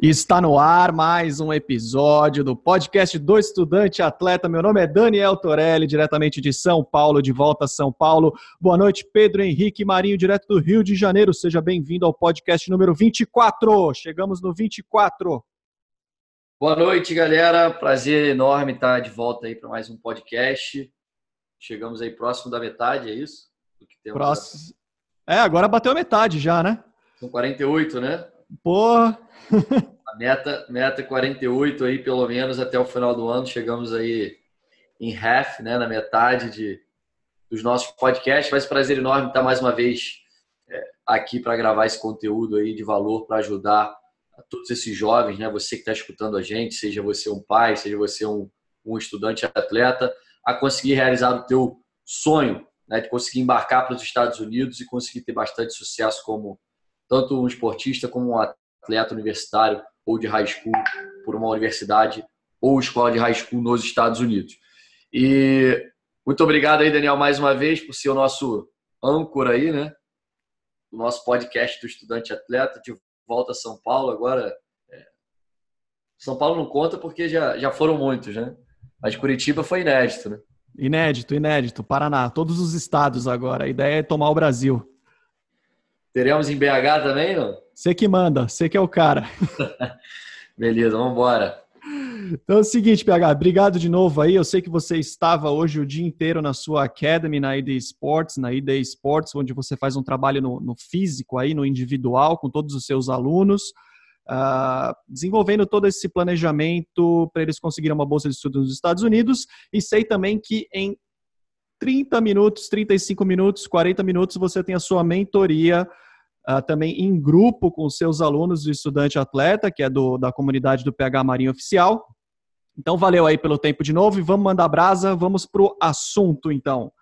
Está no ar mais um episódio do podcast do Estudante Atleta. Meu nome é Daniel Torelli, diretamente de São Paulo, de volta a São Paulo. Boa noite, Pedro Henrique Marinho, direto do Rio de Janeiro. Seja bem-vindo ao podcast número 24. Chegamos no 24. Boa noite, galera. Prazer enorme estar de volta aí para mais um podcast. Chegamos aí próximo da metade, é isso? Próximo. É, agora bateu a metade já, né? São 48, né? Porra! A meta, meta 48 aí, pelo menos até o final do ano. Chegamos aí em half, né, na metade de, dos nossos podcasts. Um prazer enorme estar mais uma vez é, aqui para gravar esse conteúdo aí de valor para ajudar todos esses jovens, né? Você que está escutando a gente, seja você um pai, seja você um, um estudante atleta, a conseguir realizar o teu sonho, né, de conseguir embarcar para os Estados Unidos e conseguir ter bastante sucesso como tanto um esportista como um atleta universitário ou de high school por uma universidade ou escola de high school nos Estados Unidos. E muito obrigado aí, Daniel, mais uma vez por ser o nosso âncora aí, né? O nosso podcast do Estudante Atleta, de volta a São Paulo. Agora, é... São Paulo não conta porque já, já foram muitos, né? Mas Curitiba foi inédito, né? Inédito, inédito. Paraná, todos os estados agora. A ideia é tomar o Brasil. Teremos em BH também, não? Você que manda, você que é o cara. Beleza, vamos embora. Então é o seguinte, PH, obrigado de novo aí. Eu sei que você estava hoje o dia inteiro na sua Academy, na ID Sports, na ID Sports, onde você faz um trabalho no, no físico aí, no individual, com todos os seus alunos, uh, desenvolvendo todo esse planejamento para eles conseguirem uma bolsa de estudo nos Estados Unidos. E sei também que em 30 minutos, 35 minutos, 40 minutos, você tem a sua mentoria uh, também em grupo com seus alunos do Estudante Atleta, que é do, da comunidade do PH Marinho Oficial. Então, valeu aí pelo tempo de novo e vamos mandar brasa, vamos para o assunto então.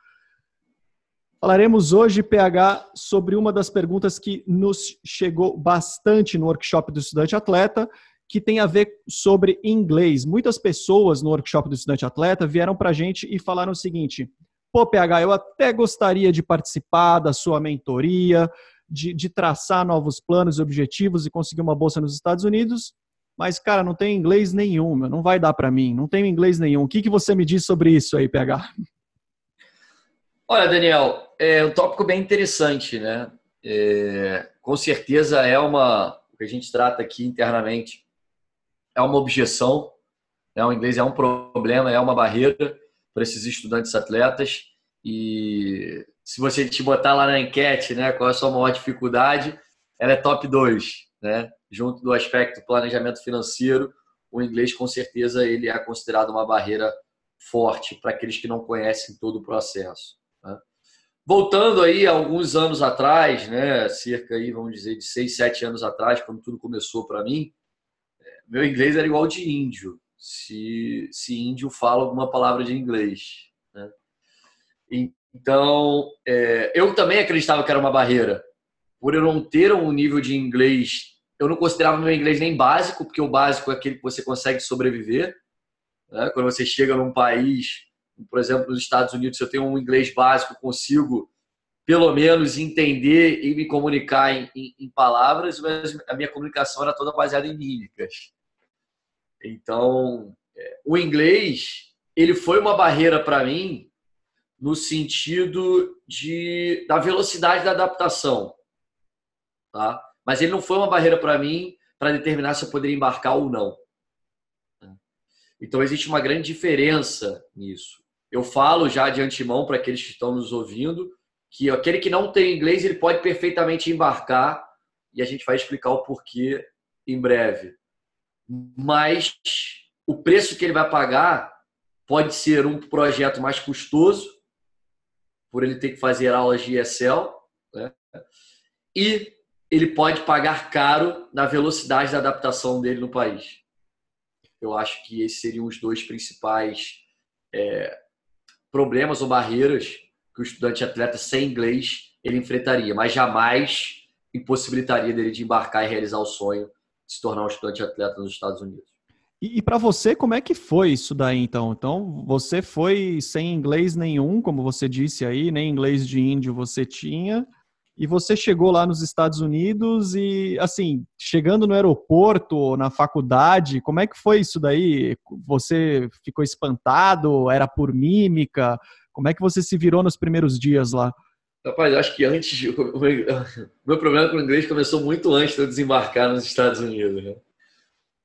Falaremos hoje, PH, sobre uma das perguntas que nos chegou bastante no workshop do Estudante Atleta, que tem a ver sobre inglês. Muitas pessoas no workshop do Estudante Atleta vieram para a gente e falaram o seguinte: pô, PH, eu até gostaria de participar da sua mentoria, de, de traçar novos planos e objetivos e conseguir uma bolsa nos Estados Unidos, mas, cara, não tem inglês nenhum, não vai dar para mim, não tenho inglês nenhum. O que, que você me diz sobre isso aí, PH? Olha, Daniel, é um tópico bem interessante, né? É, com certeza é uma, o que a gente trata aqui internamente, é uma objeção, né? o inglês é um problema, é uma barreira, para esses estudantes atletas. E se você te botar lá na enquete, né, qual é a sua maior dificuldade, ela é top 2, né? Junto do aspecto planejamento financeiro, o inglês com certeza ele é considerado uma barreira forte para aqueles que não conhecem todo o processo. Né? Voltando aí alguns anos atrás, né, cerca aí, vamos dizer, de 6, 7 anos atrás, quando tudo começou para mim, é, meu inglês era igual de índio se, se índio fala alguma palavra de inglês. Né? Então, é, eu também acreditava que era uma barreira. Por eu não ter um nível de inglês, eu não considerava meu inglês nem básico, porque o básico é aquele que você consegue sobreviver. Né? Quando você chega num país, por exemplo, nos Estados Unidos, se eu tenho um inglês básico, consigo pelo menos entender e me comunicar em, em, em palavras, mas a minha comunicação era toda baseada em mímicas. Então, é, o inglês, ele foi uma barreira para mim no sentido de da velocidade da adaptação, tá? Mas ele não foi uma barreira para mim para determinar se eu poderia embarcar ou não. Então existe uma grande diferença nisso. Eu falo já de antemão para aqueles que estão nos ouvindo que aquele que não tem inglês ele pode perfeitamente embarcar e a gente vai explicar o porquê em breve mas o preço que ele vai pagar pode ser um projeto mais custoso, por ele ter que fazer aulas de Excel, né? e ele pode pagar caro na velocidade da adaptação dele no país. Eu acho que esses seriam os dois principais é, problemas ou barreiras que o estudante atleta sem inglês ele enfrentaria, mas jamais impossibilitaria dele de embarcar e realizar o sonho se tornar um estudante atleta nos Estados Unidos. E, e para você, como é que foi isso daí, então? Então, você foi sem inglês nenhum, como você disse aí, nem inglês de índio você tinha. E você chegou lá nos Estados Unidos e, assim, chegando no aeroporto, na faculdade, como é que foi isso daí? Você ficou espantado? Era por mímica? Como é que você se virou nos primeiros dias lá? Rapaz, acho que antes. O meu problema com o inglês começou muito antes de eu desembarcar nos Estados Unidos. Né?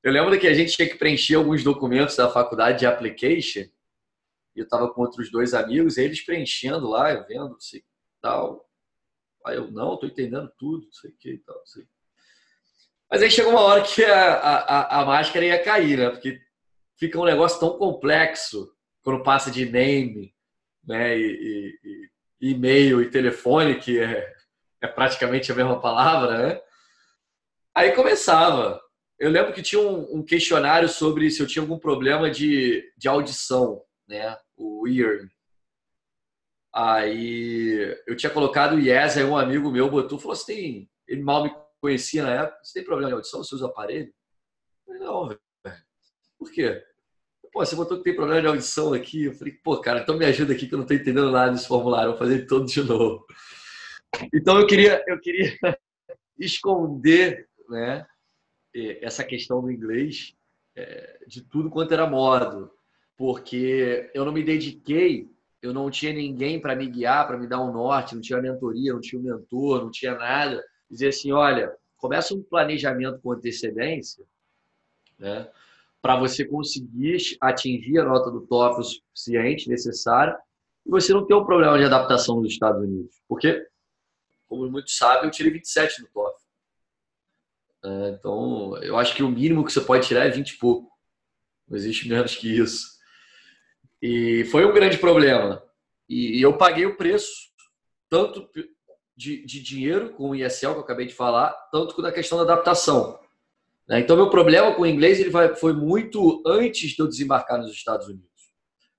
Eu lembro que a gente tinha que preencher alguns documentos da faculdade de application. E eu estava com outros dois amigos, eles preenchendo lá, vendo, sei tal. Aí eu, não, estou entendendo tudo, não sei o que e tal, sei. Mas aí chegou uma hora que a, a, a máscara ia cair, né? Porque fica um negócio tão complexo quando passa de name, né? E, e, e-mail e telefone, que é, é praticamente a mesma palavra, né? Aí começava. Eu lembro que tinha um, um, questionário sobre se eu tinha algum problema de, de audição, né? O ear. Aí eu tinha colocado yes, aí um amigo meu botou, falou assim, tem... ele mal me conhecia na época, você tem problema de audição, você usa aparelho? Eu falei, não, velho. Por quê? pô, você botou que tem problema de audição aqui. Eu falei, pô, cara, então me ajuda aqui que eu não tô entendendo nada desse formulário, vou fazer todo de novo. Então eu queria, eu queria esconder, né, essa questão do inglês é, de tudo quanto era modo, porque eu não me dediquei, eu não tinha ninguém para me guiar, para me dar um norte, não tinha mentoria, não tinha um mentor, não tinha nada. Dizer assim, olha, começa um planejamento com antecedência, né? para você conseguir atingir a nota do TOEFL suficiente, necessária, e você não ter um problema de adaptação nos Estados Unidos. Porque, como muitos sabem, eu tirei 27 no TOEFL. É, então, eu acho que o mínimo que você pode tirar é 20 e pouco. Não existe menos que isso. E foi um grande problema. E eu paguei o preço, tanto de, de dinheiro, com o ISL que eu acabei de falar, tanto com a questão da adaptação. Né? Então, meu problema com o inglês ele foi muito antes de eu desembarcar nos Estados Unidos.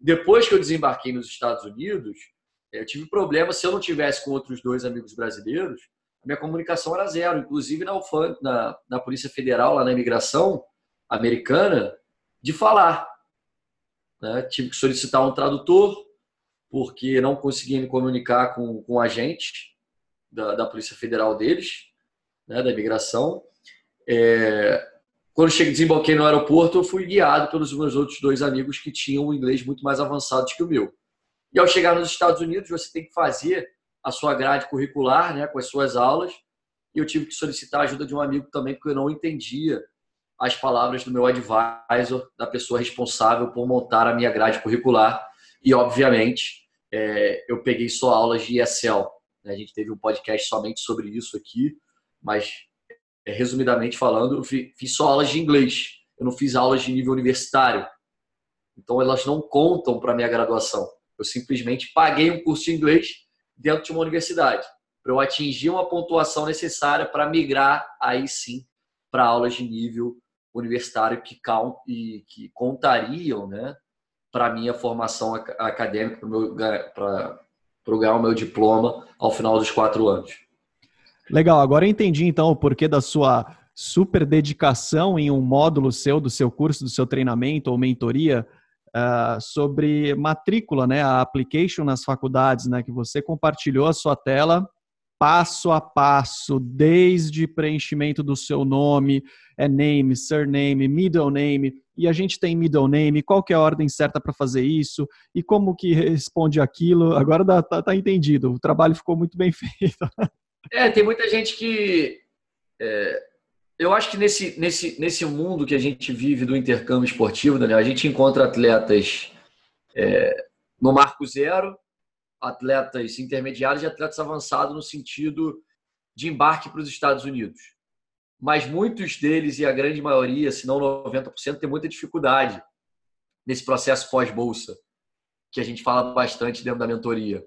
Depois que eu desembarquei nos Estados Unidos, eu tive problema se eu não tivesse com outros dois amigos brasileiros, minha comunicação era zero. Inclusive na, na, na Polícia Federal, lá na imigração americana, de falar. Né? Tive que solicitar um tradutor, porque não conseguia me comunicar com, com agente da, da Polícia Federal deles, né, da imigração. É, quando cheguei, desembarquei no aeroporto, eu fui guiado pelos meus outros dois amigos que tinham um inglês muito mais avançado que o meu. E ao chegar nos Estados Unidos, você tem que fazer a sua grade curricular, né, com as suas aulas. E eu tive que solicitar a ajuda de um amigo também, porque eu não entendia as palavras do meu advisor, da pessoa responsável por montar a minha grade curricular. E, obviamente, é, eu peguei só aulas de ESL. Né? A gente teve um podcast somente sobre isso aqui, mas é, resumidamente falando, eu fiz só aulas de inglês. Eu não fiz aulas de nível universitário. Então, elas não contam para minha graduação. Eu simplesmente paguei um curso de inglês dentro de uma universidade para eu atingir uma pontuação necessária para migrar aí sim para aulas de nível universitário que, e que contariam, né, para minha formação acadêmica, para ganhar o meu diploma ao final dos quatro anos. Legal, agora eu entendi então o porquê da sua super dedicação em um módulo seu, do seu curso, do seu treinamento ou mentoria uh, sobre matrícula, né, a application nas faculdades, né, que você compartilhou a sua tela passo a passo, desde preenchimento do seu nome, é name, surname, middle name, e a gente tem middle name, qual que é a ordem certa para fazer isso, e como que responde aquilo, agora dá, tá, tá entendido, o trabalho ficou muito bem feito. É, tem muita gente que. É, eu acho que nesse, nesse, nesse mundo que a gente vive do intercâmbio esportivo, Daniel, a gente encontra atletas é, no marco zero, atletas intermediários e atletas avançados no sentido de embarque para os Estados Unidos. Mas muitos deles, e a grande maioria, se não 90%, tem muita dificuldade nesse processo pós-bolsa, que a gente fala bastante dentro da mentoria.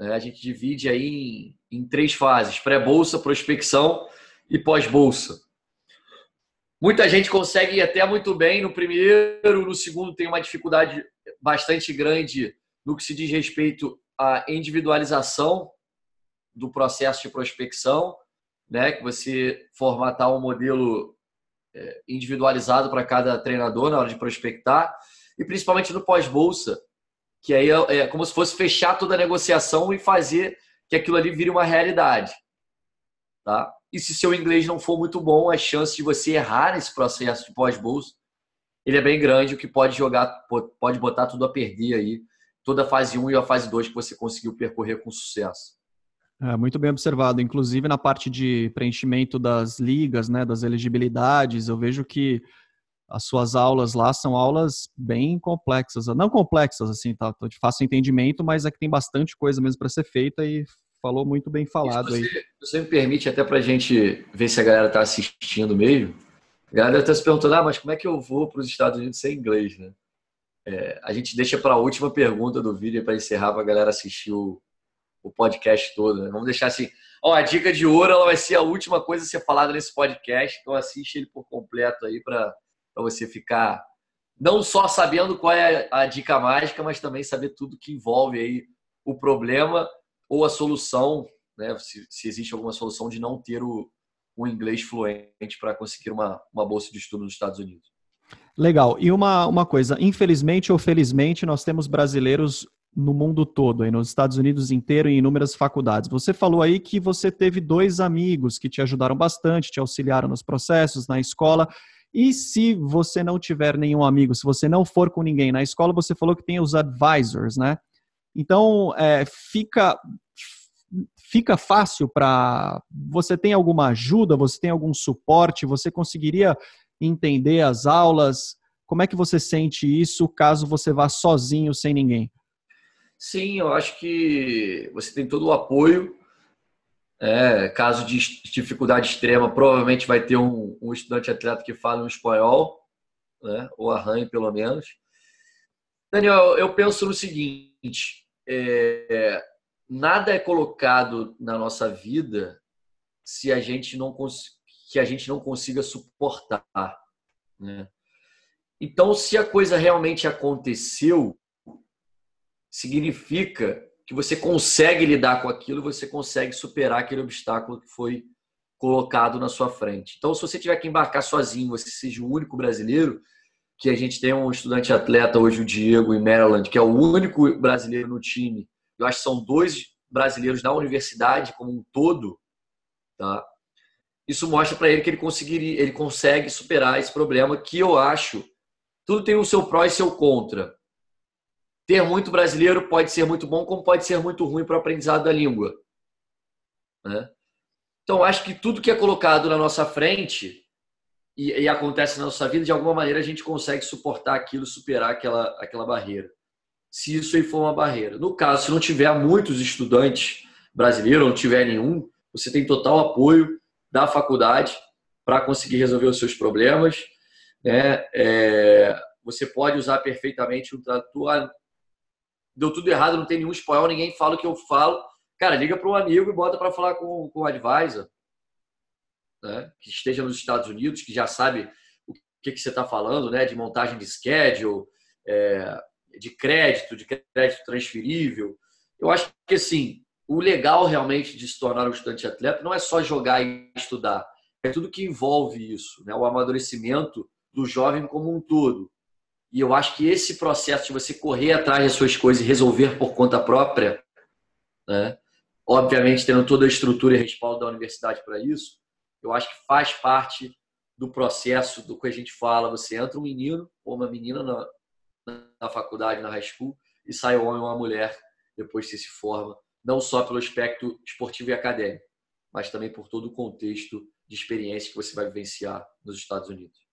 É, a gente divide aí em, em três fases: pré-bolsa, prospecção e pós-bolsa. Muita gente consegue ir até muito bem no primeiro, no segundo tem uma dificuldade bastante grande no que se diz respeito à individualização do processo de prospecção, né? Que você formatar um modelo é, individualizado para cada treinador na hora de prospectar e principalmente no pós-bolsa, que aí é, é como se fosse fechar toda a negociação e fazer que aquilo ali vire uma realidade. Tá? E se seu inglês não for muito bom, a chance de você errar nesse processo de pós-bolsa, ele é bem grande, o que pode jogar, pode botar tudo a perder aí, toda a fase 1 e a fase 2 que você conseguiu percorrer com sucesso. É, muito bem observado. Inclusive na parte de preenchimento das ligas, né, das elegibilidades, eu vejo que as suas aulas lá são aulas bem complexas, não complexas assim, tá, de fácil entendimento, mas é que tem bastante coisa mesmo para ser feita e falou muito bem falado você, aí. Você me permite até para a gente ver se a galera está assistindo mesmo. A galera está se perguntando, ah, mas como é que eu vou para os Estados Unidos sem inglês, né? É, a gente deixa para a última pergunta do vídeo para encerrar para a galera assistir o, o podcast todo. Né? Vamos deixar assim. Ó, a dica de ouro ela vai ser a última coisa a ser falada nesse podcast, então assiste ele por completo aí para você ficar não só sabendo qual é a dica mágica, mas também saber tudo que envolve aí o problema ou a solução, né, se, se existe alguma solução de não ter o, o inglês fluente para conseguir uma, uma bolsa de estudo nos Estados Unidos. Legal. E uma, uma coisa, infelizmente ou felizmente, nós temos brasileiros no mundo todo, aí nos Estados Unidos inteiro, em inúmeras faculdades. Você falou aí que você teve dois amigos que te ajudaram bastante, te auxiliaram nos processos, na escola. E se você não tiver nenhum amigo, se você não for com ninguém na escola, você falou que tem os advisors, né? Então, é, fica fica fácil para você tem alguma ajuda, você tem algum suporte, você conseguiria entender as aulas? Como é que você sente isso caso você vá sozinho sem ninguém? Sim, eu acho que você tem todo o apoio. É, caso de dificuldade extrema, provavelmente vai ter um, um estudante atleta que fala um espanhol, né? ou arranhe pelo menos. Daniel, eu penso no seguinte: é, nada é colocado na nossa vida se a gente não que a gente não consiga suportar. Né? Então, se a coisa realmente aconteceu, significa que você consegue lidar com aquilo, você consegue superar aquele obstáculo que foi colocado na sua frente. Então, se você tiver que embarcar sozinho, você seja o único brasileiro, que a gente tem um estudante atleta hoje, o Diego, em Maryland, que é o único brasileiro no time. Eu acho que são dois brasileiros na universidade como um todo, tá? Isso mostra para ele que ele conseguiria, ele consegue superar esse problema que eu acho tudo tem o seu pró e seu contra. Ter muito brasileiro pode ser muito bom, como pode ser muito ruim para o aprendizado da língua. Né? Então, acho que tudo que é colocado na nossa frente e, e, acontece na nossa vida, de alguma maneira a gente consegue suportar aquilo, superar aquela, aquela barreira. Se isso aí for uma barreira. No caso, se não tiver muitos estudantes brasileiros, ou não tiver nenhum, você tem total apoio da faculdade para conseguir resolver os seus problemas. Né? É, você pode usar perfeitamente um tradutor. Ah, deu tudo errado, não tem nenhum espanhol, ninguém fala o que eu falo. Cara, liga para um amigo e bota para falar com, com o advisor né, que esteja nos Estados Unidos, que já sabe o que, que você está falando, né, de montagem de schedule, é, de crédito, de crédito transferível. Eu acho que assim, o legal realmente de se tornar um estudante atleta não é só jogar e estudar, é tudo que envolve isso, né, o amadurecimento do jovem como um todo. E eu acho que esse processo de você correr atrás das suas coisas e resolver por conta própria, né, obviamente tendo toda a estrutura e respaldo da universidade para isso, eu acho que faz parte do processo do que a gente fala. Você entra um menino ou uma menina na, na faculdade, na high school, e sai um homem ou uma mulher depois que se forma, não só pelo aspecto esportivo e acadêmico, mas também por todo o contexto de experiência que você vai vivenciar nos Estados Unidos.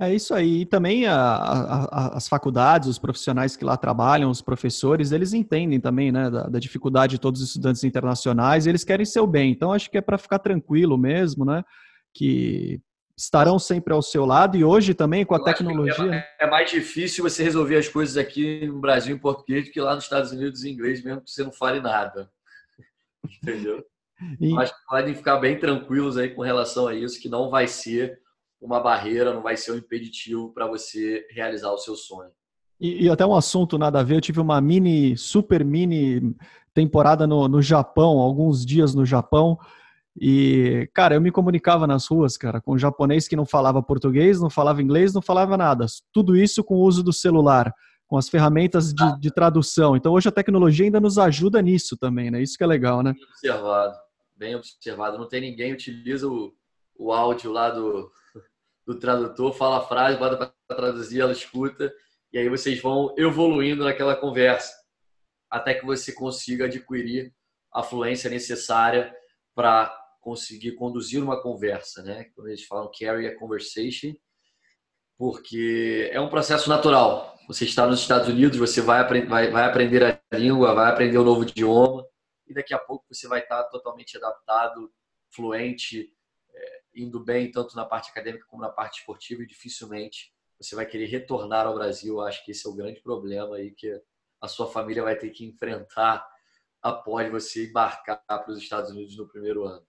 É isso aí. E também a, a, as faculdades, os profissionais que lá trabalham, os professores, eles entendem também né, da, da, dificuldade de todos os estudantes internacionais e eles querem seu bem. Então, acho que é para ficar tranquilo mesmo, né? Que estarão sempre ao seu lado e hoje também com a Eu tecnologia. É, mais difícil você resolver as coisas aqui no Brasil em português do que lá nos Estados Unidos em inglês, mesmo que você não fale nada. Entendeu? E... Mas podem ficar bem tranquilos aí com relação a isso, que não vai ser uma barreira, não vai ser um impeditivo para você realizar o seu sonho. E, e, até um assunto nada a ver, eu tive uma mini, super mini temporada no, no Japão, alguns dias no Japão, e, cara, eu me comunicava nas ruas, cara, com um japonês que não falava português, não falava inglês, não falava nada. Tudo isso com o uso do celular. com as ferramentas de, de, tradução. Então, hoje a tecnologia ainda nos ajuda nisso também, né? Isso que é legal, né? Bem observado, bem observado. Não tem ninguém utiliza o, o áudio lá do, do tradutor, fala a frase, bota para traduzir, ela escuta, e aí vocês vão evoluindo naquela conversa, até que você consiga adquirir a fluência necessária para conseguir conduzir uma conversa, né? Quando eles falam carry a conversation, porque é um processo natural. Você está nos Estados Unidos, você vai, vai, vai aprender a língua, vai aprender um novo idioma, e daqui a pouco você vai estar totalmente adaptado, fluente, indo bem tanto na parte acadêmica como na parte esportiva, e dificilmente você vai querer retornar ao Brasil. Acho que esse é o grande problema aí que a sua família vai ter que enfrentar após você embarcar para os Estados Unidos no primeiro ano.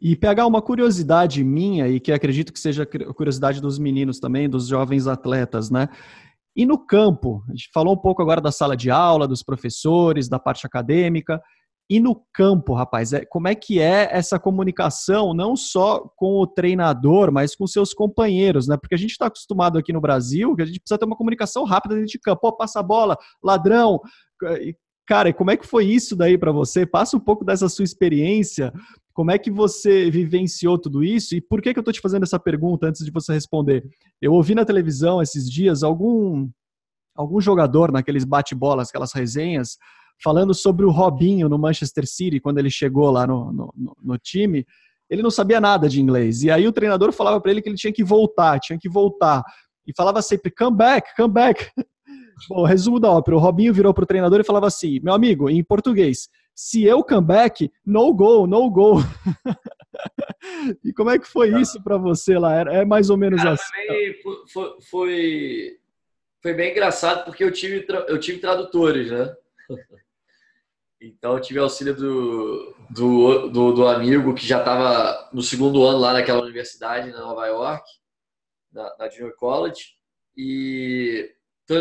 E pegar uma curiosidade minha, e que acredito que seja curiosidade dos meninos também, dos jovens atletas, né? E no campo, a gente falou um pouco agora da sala de aula, dos professores, da parte acadêmica. E no campo, rapaz, é, como é que é essa comunicação, não só com o treinador, mas com seus companheiros, né? Porque a gente está acostumado aqui no Brasil que a gente precisa ter uma comunicação rápida dentro de campo. Pô, passa a bola, ladrão. Cara, como é que foi isso daí para você? Passa um pouco dessa sua experiência. Como é que você vivenciou tudo isso? E por que, que eu estou te fazendo essa pergunta antes de você responder? Eu ouvi na televisão esses dias algum, algum jogador naqueles bate-bolas, aquelas resenhas, falando sobre o Robinho no Manchester City, quando ele chegou lá no, no, no time. Ele não sabia nada de inglês. E aí o treinador falava para ele que ele tinha que voltar, tinha que voltar. E falava sempre, come back, come back. Bom, resumo da ópera. O Robinho virou pro treinador e falava assim: meu amigo, em português, se eu come back, no go, no go. e como é que foi isso para você lá? É mais ou menos Cara, assim. Foi, foi, foi, bem engraçado porque eu tive, eu tive tradutores, né? Então eu tive auxílio do, do, do, do amigo que já estava no segundo ano lá naquela universidade, na Nova York, na, na Junior College. E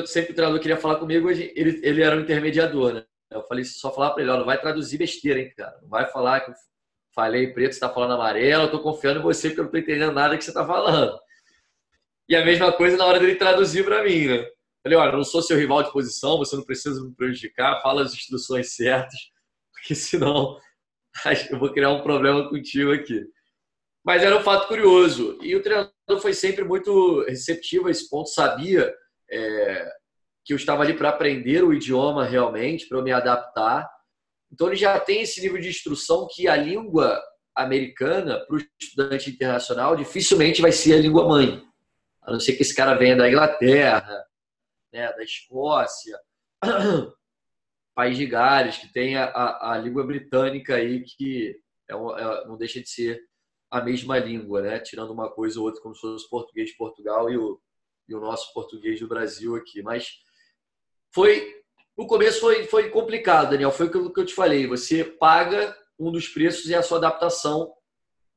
sempre o treinador queria falar comigo, ele, ele era um intermediador, né? Eu falei, só falar para ele, ó, não vai traduzir besteira, hein, cara. Não vai falar que eu falei preto, você está falando amarelo, eu tô confiando em você porque eu não tô entendendo nada que você está falando. E a mesma coisa na hora dele traduzir para mim, né? Falei, olha, eu não sou seu rival de posição, você não precisa me prejudicar, fala as instruções certas, porque senão eu vou criar um problema contigo aqui. Mas era um fato curioso. E o treinador foi sempre muito receptivo a esse ponto, sabia é, que eu estava ali para aprender o idioma realmente, para eu me adaptar. Então ele já tem esse nível de instrução que a língua americana para o estudante internacional dificilmente vai ser a língua mãe, a não ser que esse cara venha da Inglaterra, né, da Escócia, País de Gales, que tem a, a, a língua britânica aí que é, é, não deixa de ser a mesma língua, né? Tirando uma coisa ou outra, como se fosse o português de Portugal e o, e o nosso português do Brasil aqui. Mas foi. No começo foi, foi complicado, Daniel. Foi aquilo que eu te falei. Você paga um dos preços e a sua adaptação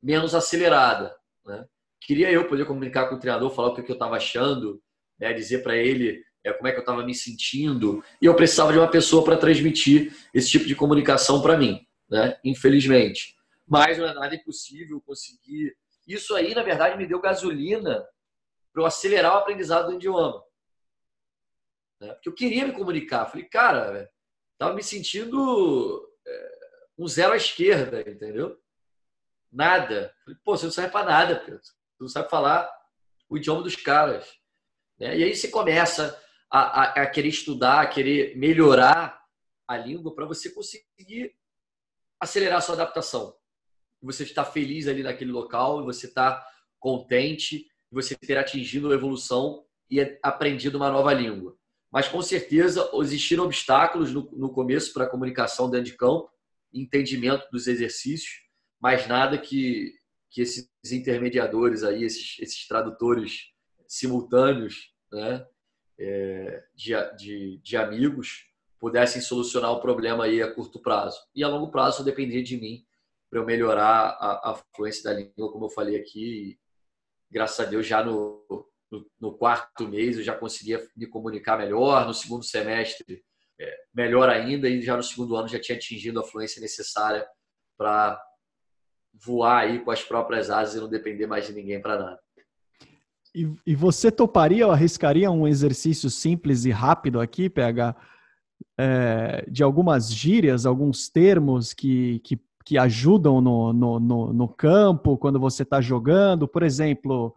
menos acelerada. Né? Queria eu poder comunicar com o treinador, falar o que eu estava achando, né? dizer para ele é, como é que eu estava me sentindo. E eu precisava de uma pessoa para transmitir esse tipo de comunicação para mim, né? infelizmente. Mas não é nada impossível conseguir. Isso aí, na verdade, me deu gasolina para eu acelerar o aprendizado do idioma. Né? Porque eu queria me comunicar. Falei, cara, estava me sentindo é, um zero à esquerda, entendeu? Nada. Falei, pô, você não serve para nada, Pedro. Você não sabe falar o idioma dos caras. Né? E aí você começa a, a, a querer estudar, a querer melhorar a língua para você conseguir acelerar a sua adaptação. Você está feliz ali naquele local, você está contente, você ter atingido a evolução e aprendido uma nova língua. Mas com certeza existiram obstáculos no, no começo para a comunicação dentro de campo, entendimento dos exercícios, mas nada que, que esses intermediadores aí, esses, esses tradutores simultâneos, né, é, de, de, de, amigos, pudessem solucionar o problema aí a curto prazo. E a longo prazo dependia de mim para eu melhorar a, a fluência da língua, como eu falei aqui, graças a Deus, já no, no, no, quarto mês eu já conseguia me comunicar melhor, no segundo semestre é, melhor ainda, e já no segundo ano já tinha atingido a fluência necessária para voar aí com as próprias asas e não depender mais de ninguém para nada. E, e você toparia ou arriscaria um exercício simples e rápido aqui, PH? É, de algumas gírias, alguns termos que, que, que ajudam no, no, no, no campo quando você está jogando? Por exemplo,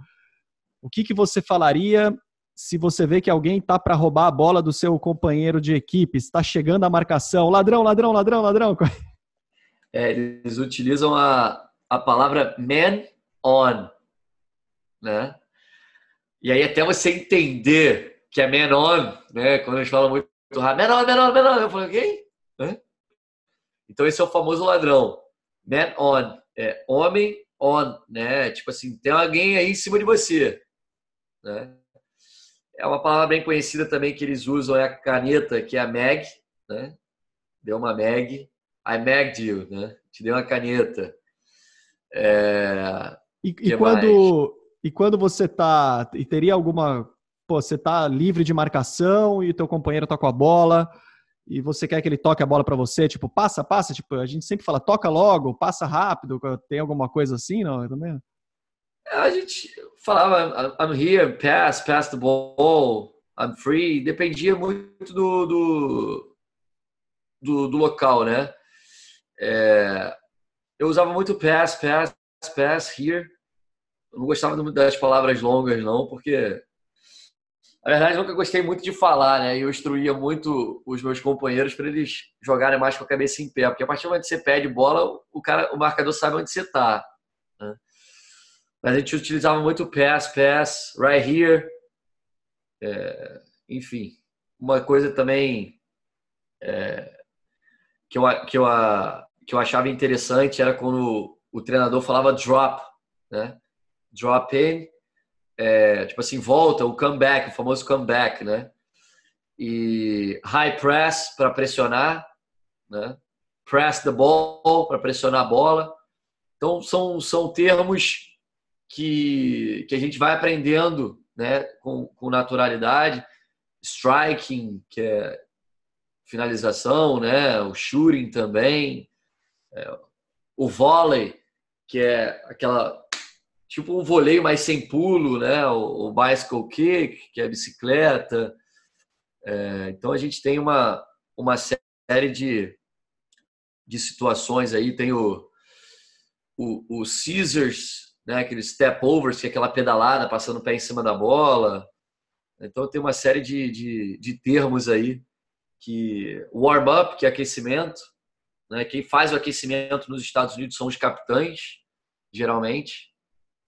o que, que você falaria se você vê que alguém está para roubar a bola do seu companheiro de equipe, está chegando a marcação, ladrão, ladrão, ladrão, ladrão. É, eles utilizam a, a palavra man on, né? E aí até você entender que é man on, né? Quando eles falam muito rápido, on, man on, eu falo, quem? Então esse é o famoso ladrão, man on, é homem on, né? Tipo assim, tem alguém aí em cima de você, né? É uma palavra bem conhecida também que eles usam, é a caneta, que é a mag, né? Deu uma mag. I magged you, né? Te dei uma caneta. É... E, e quando, e quando você tá. E teria alguma. Pô, você tá livre de marcação e o teu companheiro tá com a bola e você quer que ele toque a bola para você, tipo, passa, passa, tipo, a gente sempre fala, toca logo, passa rápido, tem alguma coisa assim, não? Também? A gente falava, I'm here, pass, pass the ball, I'm free. Dependia muito do, do, do, do local, né? É, eu usava muito pass, pass, pass, here. Eu não gostava das palavras longas, não, porque na verdade, nunca gostei muito de falar, né? E eu instruía muito os meus companheiros para eles jogarem mais com a cabeça em pé, porque a partir do momento que você pede bola, o cara, o marcador sabe onde você está. Né? Mas a gente utilizava muito pass, pass, right here. É, enfim, uma coisa também é, que, eu, que, eu, que eu achava interessante era quando o treinador falava drop, né? Drop in, é, tipo assim, volta, o comeback, o famoso comeback, né? E high press para pressionar, né? Press the ball para pressionar a bola. Então são, são termos que, que a gente vai aprendendo né, com, com naturalidade. Striking, que é finalização, né, o shooting também, é, o volley, que é aquela tipo um voleio mais sem pulo, né, o, o bicycle kick, que é bicicleta. É, então a gente tem uma, uma série de, de situações aí, tem o, o, o scissors, né? Aqueles step overs, que é aquela pedalada passando o pé em cima da bola. Então tem uma série de, de, de termos aí que warm-up, que é aquecimento, né? Quem faz o aquecimento nos Estados Unidos são os capitães, geralmente.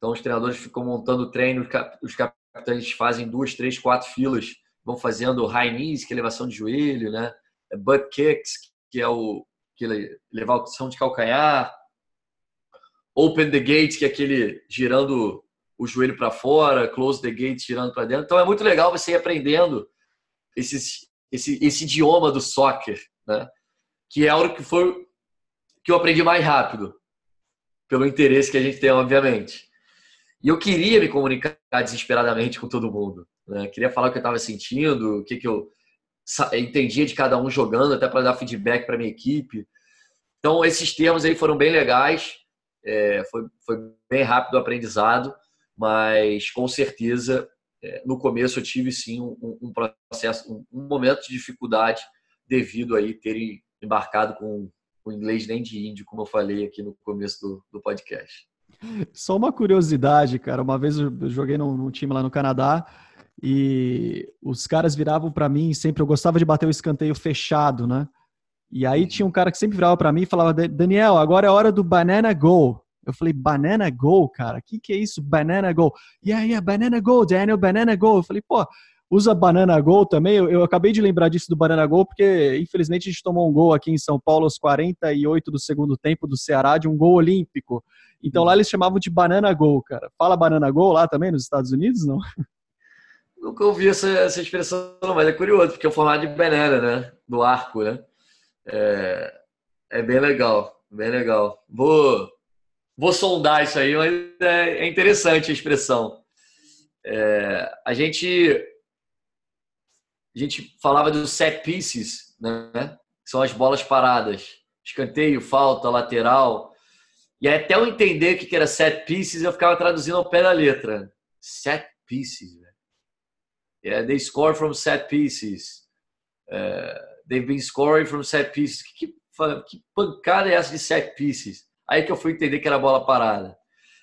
Então os treinadores ficam montando o treino, os capitães fazem duas, três, quatro filas, vão fazendo high knees, que é elevação de joelho, né? Butt kicks, que é o que é elevação de calcanhar, open the gate, que é aquele girando o joelho para fora, close the gate girando para dentro. Então é muito legal você ir aprendendo esse, esse, idioma do soccer, né? Que é o que foi que eu aprendi mais rápido, pelo interesse que a gente tem, obviamente. E eu queria me comunicar desesperadamente com todo mundo. Né? Queria falar o que eu estava sentindo, o que, que eu entendia de cada um jogando, até para dar feedback para minha equipe. Então, esses termos aí foram bem legais. É, foi, foi bem rápido o aprendizado, mas com certeza é, no começo eu tive sim um, um processo, um, um, momento de dificuldade devido aí terem embarcado com o inglês nem de índio, como eu falei aqui no começo do, do podcast. Só uma curiosidade, cara. Uma vez eu joguei num, num time lá no Canadá e os caras viravam para mim sempre. Eu gostava de bater o escanteio fechado, né? E aí tinha um cara que sempre virava para mim e falava: Daniel, agora é hora do Banana Go. Eu falei: Banana Go, cara? O que, que é isso? Banana Go. Yeah, yeah, Banana Go, Daniel, Banana Go. Eu falei: pô, usa Banana Go também. Eu, eu, acabei de lembrar disso do Banana Go, porque infelizmente a gente tomou um gol aqui em São Paulo aos 48 do segundo tempo do Ceará, de um gol olímpico. Então lá eles chamavam de Banana Go, cara. Fala Banana Go lá também nos Estados Unidos, não? Nunca ouvi essa, essa expressão, mas é curioso, porque é o formato de banana, né? Do arco, né? É, é bem legal, bem legal. Vou, vou sondar isso aí, mas é, é interessante a expressão. É, a gente a gente falava dos set pieces, né? São as bolas paradas, escanteio, falta, lateral. E até eu entender o que era set pieces, eu ficava traduzindo ao pé da letra. Set pieces. Né? Yeah, they score from set pieces. Uh, they've been scoring from set pieces. Que, que, que pancada é essa de set pieces? Aí que eu fui entender que era bola parada.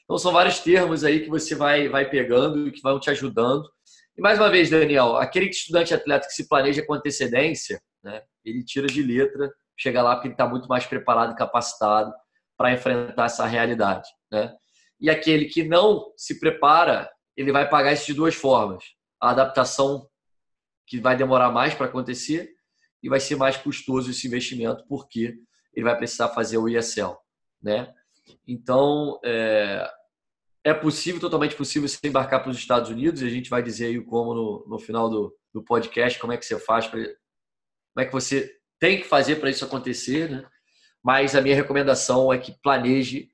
Então são vários termos aí que você vai, vai pegando e que vão te ajudando. E mais uma vez, Daniel, aquele estudante atleta que se planeja com antecedência, né, ele tira de letra, chega lá porque ele está muito mais preparado e capacitado para enfrentar essa realidade. Né? E aquele que não se prepara, ele vai pagar isso de duas formas. A adaptação, que vai demorar mais para acontecer, e vai ser mais custoso esse investimento, porque ele vai precisar fazer o ESL. Né? Então, é, é possível, totalmente possível, você embarcar para os Estados Unidos, e a gente vai dizer aí como no, no final do, do podcast, como é que você faz, pra, como é que você tem que fazer para isso acontecer, né? Mas a minha recomendação é que planeje.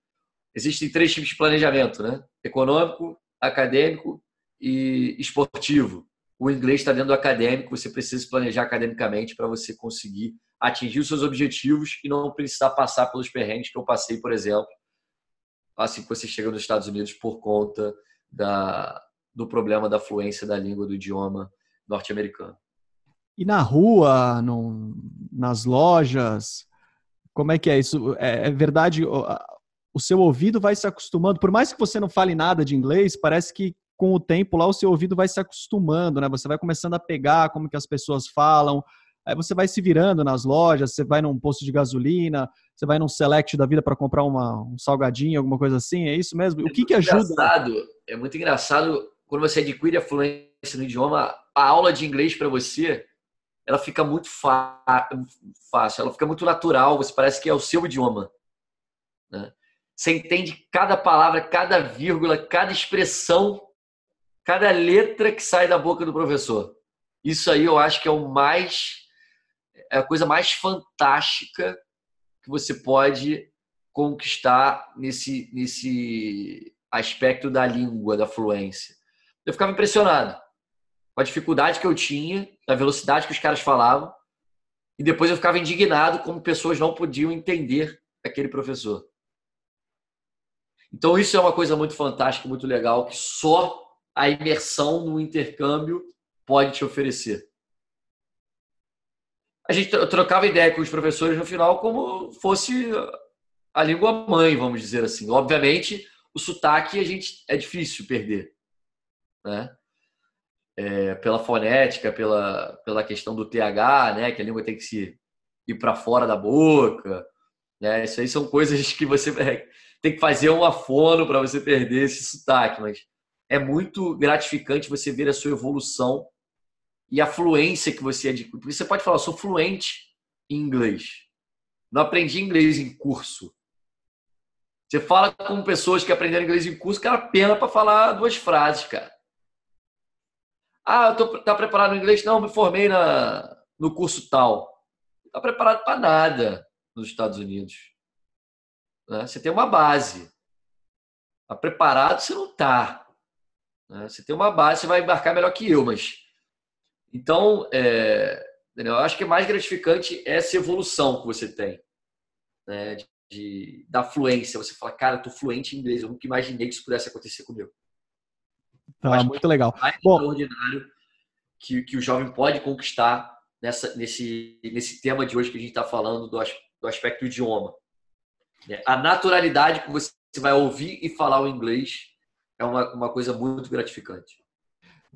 Existem três tipos de planejamento, né? Econômico, acadêmico e esportivo. O inglês está dentro do acadêmico, você precisa se planejar academicamente para você conseguir atingir os seus objetivos e não precisar passar pelos perrengues que eu passei, por exemplo, assim que você chega nos Estados Unidos por conta da, do problema da fluência da língua do idioma norte-americano. E na rua, no, nas lojas, como é que é isso? É, é verdade, o, o seu ouvido vai se acostumando, por mais que você não fale nada de inglês, parece que com o tempo lá o seu ouvido vai se acostumando, né? Você vai começando a pegar como que as pessoas falam, aí você vai se virando nas lojas, você vai num posto de gasolina, você vai num select da vida para comprar uma, um salgadinho, alguma coisa assim, é isso mesmo? O que que ajuda? É muito engraçado quando você adquire a fluência no idioma, a aula de inglês para você ela fica muito fácil, ela fica muito natural, você parece que é o seu idioma. Né? Você entende cada palavra, cada vírgula, cada expressão, cada letra que sai da boca do professor. Isso aí eu acho que é o mais é a coisa mais fantástica que você pode conquistar nesse nesse aspecto da língua, da fluência. Eu ficava impressionado com a dificuldade que eu tinha, da velocidade que os caras falavam, e depois eu ficava indignado como pessoas não podiam entender aquele professor. Então isso é uma coisa muito fantástica, muito legal, que só a imersão no intercâmbio pode te oferecer. A gente trocava ideia com os professores no final como fosse a língua mãe, vamos dizer assim. Obviamente, o sotaque a gente é difícil perder, né? é, pela fonética, pela, pela questão do TH, né? Que a língua tem que se ir para fora da boca. Né? Isso aí são coisas que você tem que fazer um afono para você perder esse sotaque, mas é muito gratificante você ver a sua evolução e a fluência que você adquire. Porque você pode falar, sou fluente em inglês. Não aprendi inglês em curso. Você fala com pessoas que aprenderam inglês em curso, cara, pena para falar duas frases, cara. Ah, eu tô, tá preparado no inglês? Não, me formei na, no curso tal. Não tá preparado para nada nos Estados Unidos. Né? Você tem uma base. Tá preparado, você não tá. Né? Você tem uma base, você vai embarcar melhor que eu, mas. Então, é, eu acho que é mais gratificante essa evolução que você tem. Né? De, de, da fluência. Você fala, cara, eu tô fluente em inglês. Eu nunca imaginei que isso pudesse acontecer comigo. Tá, muito legal. Mais Bom, extraordinário que, que o jovem pode conquistar nessa, nesse, nesse tema de hoje que a gente está falando do, do aspecto idioma. É, a naturalidade que você vai ouvir e falar o inglês é uma, uma coisa muito gratificante.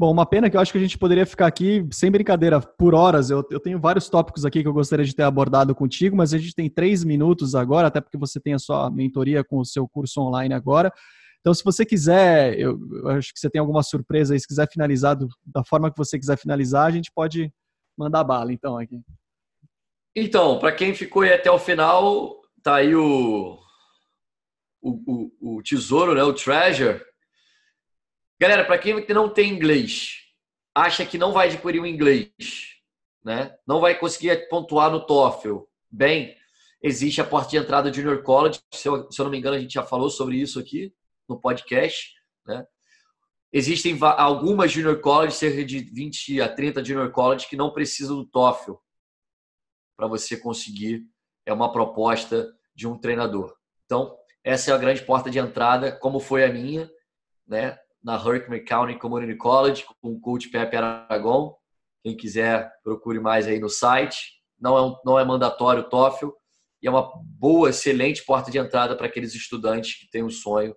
Bom, uma pena que eu acho que a gente poderia ficar aqui, sem brincadeira, por horas. Eu, eu tenho vários tópicos aqui que eu gostaria de ter abordado contigo, mas a gente tem três minutos agora, até porque você tem a sua mentoria com o seu curso online agora. Então, se você quiser, eu, eu acho que você tem alguma surpresa aí, se quiser finalizar do, da forma que você quiser finalizar, a gente pode mandar bala, então, aqui. Então, para quem ficou aí até o final, tá aí o, o, o, o tesouro, né? o treasure. Galera, para quem não tem inglês, acha que não vai adquirir o inglês, né? não vai conseguir pontuar no TOEFL, bem, existe a porta de entrada do Junior College, se eu, se eu não me engano, a gente já falou sobre isso aqui no podcast. Né? Existem algumas junior college, cerca de 20 a 30 junior college, que não precisam do TOEFL para você conseguir é uma proposta de um treinador. Então, essa é a grande porta de entrada, como foi a minha, né? Na Herkimer County Community College com o coach Pepe Aragon. Quem quiser, procure mais aí no site. Não é, um, não é mandatório o TOEFL e é uma boa, excelente porta de entrada para aqueles estudantes que têm o sonho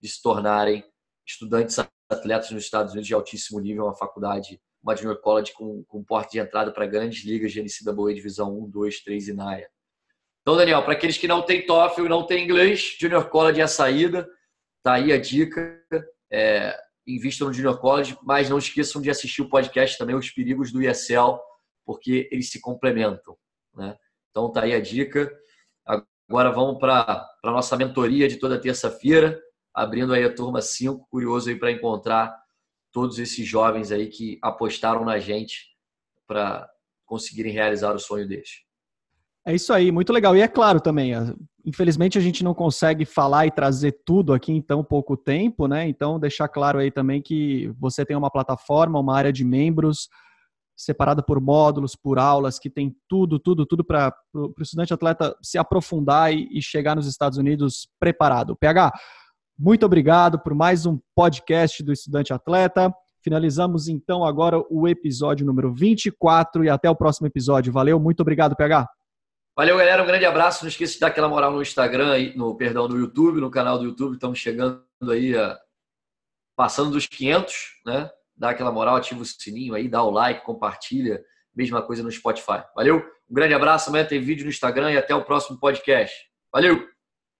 de se tornarem estudantes atletas nos Estados Unidos de altíssimo nível, uma faculdade, uma junior college com, com porta de entrada para grandes ligas de NCAA Divisão 1, 2, 3 e NAIA. Então, Daniel, para aqueles que não têm TOEFL e não têm inglês, Junior College é a saída. Tá aí a dica. É, invistam no Junior College, mas não esqueçam de assistir o podcast também, Os Perigos do ESL, porque eles se complementam. Né? Então, tá aí a dica. Agora vamos para a nossa mentoria de toda terça-feira, abrindo aí a turma 5, curioso aí para encontrar todos esses jovens aí que apostaram na gente para conseguirem realizar o sonho deles. É isso aí, muito legal. E é claro também, infelizmente a gente não consegue falar e trazer tudo aqui em tão pouco tempo, né? Então, deixar claro aí também que você tem uma plataforma, uma área de membros separada por módulos, por aulas, que tem tudo, tudo, tudo para o estudante atleta se aprofundar e, e chegar nos Estados Unidos preparado. PH, muito obrigado por mais um podcast do Estudante Atleta. Finalizamos então agora o episódio número 24 e até o próximo episódio. Valeu, muito obrigado, PH. Valeu, galera. Um grande abraço. Não esqueça de dar aquela moral no Instagram, no perdão, no YouTube, no canal do YouTube. Estamos chegando aí, a, passando dos 500, né? Dá aquela moral, ativa o sininho aí, dá o like, compartilha. Mesma coisa no Spotify. Valeu? Um grande abraço. Amanhã tem vídeo no Instagram e até o próximo podcast. Valeu!